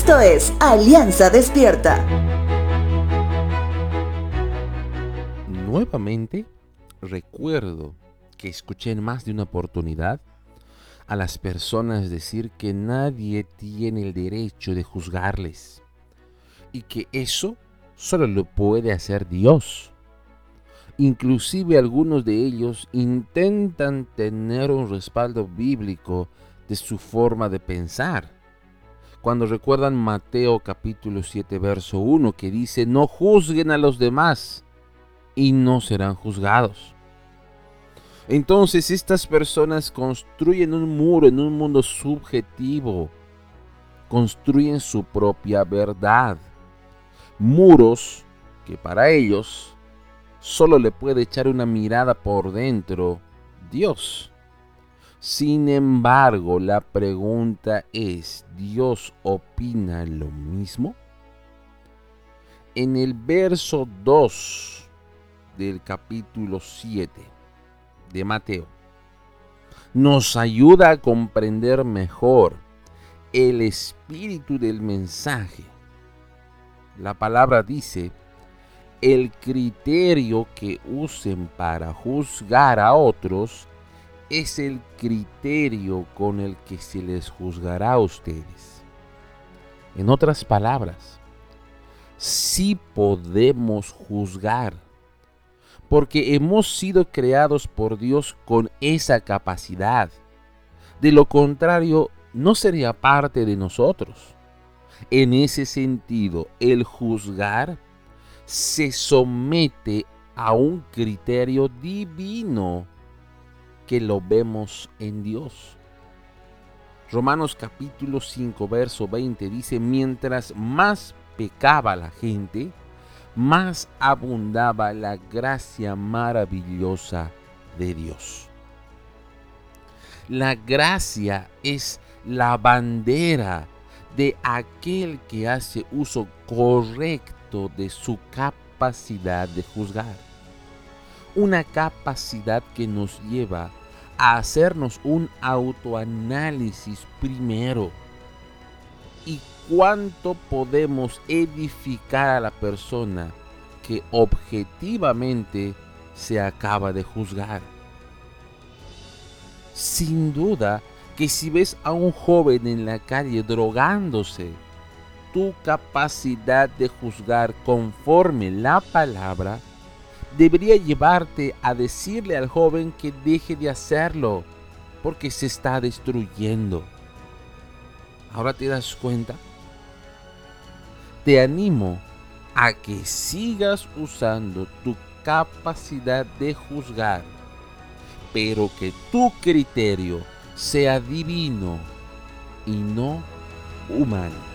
Esto es Alianza Despierta. Nuevamente, recuerdo que escuché en más de una oportunidad a las personas decir que nadie tiene el derecho de juzgarles y que eso solo lo puede hacer Dios. Inclusive algunos de ellos intentan tener un respaldo bíblico de su forma de pensar. Cuando recuerdan Mateo capítulo 7 verso 1 que dice, no juzguen a los demás y no serán juzgados. Entonces estas personas construyen un muro en un mundo subjetivo, construyen su propia verdad. Muros que para ellos solo le puede echar una mirada por dentro Dios. Sin embargo, la pregunta es, ¿Dios opina lo mismo? En el verso 2 del capítulo 7 de Mateo, nos ayuda a comprender mejor el espíritu del mensaje. La palabra dice, el criterio que usen para juzgar a otros es el criterio con el que se les juzgará a ustedes. En otras palabras, sí podemos juzgar, porque hemos sido creados por Dios con esa capacidad. De lo contrario, no sería parte de nosotros. En ese sentido, el juzgar se somete a un criterio divino que lo vemos en Dios. Romanos capítulo 5, verso 20 dice, mientras más pecaba la gente, más abundaba la gracia maravillosa de Dios. La gracia es la bandera de aquel que hace uso correcto de su capacidad de juzgar. Una capacidad que nos lleva hacernos un autoanálisis primero. ¿Y cuánto podemos edificar a la persona que objetivamente se acaba de juzgar? Sin duda que si ves a un joven en la calle drogándose, tu capacidad de juzgar conforme la palabra debería llevarte a decirle al joven que deje de hacerlo, porque se está destruyendo. ¿Ahora te das cuenta? Te animo a que sigas usando tu capacidad de juzgar, pero que tu criterio sea divino y no humano.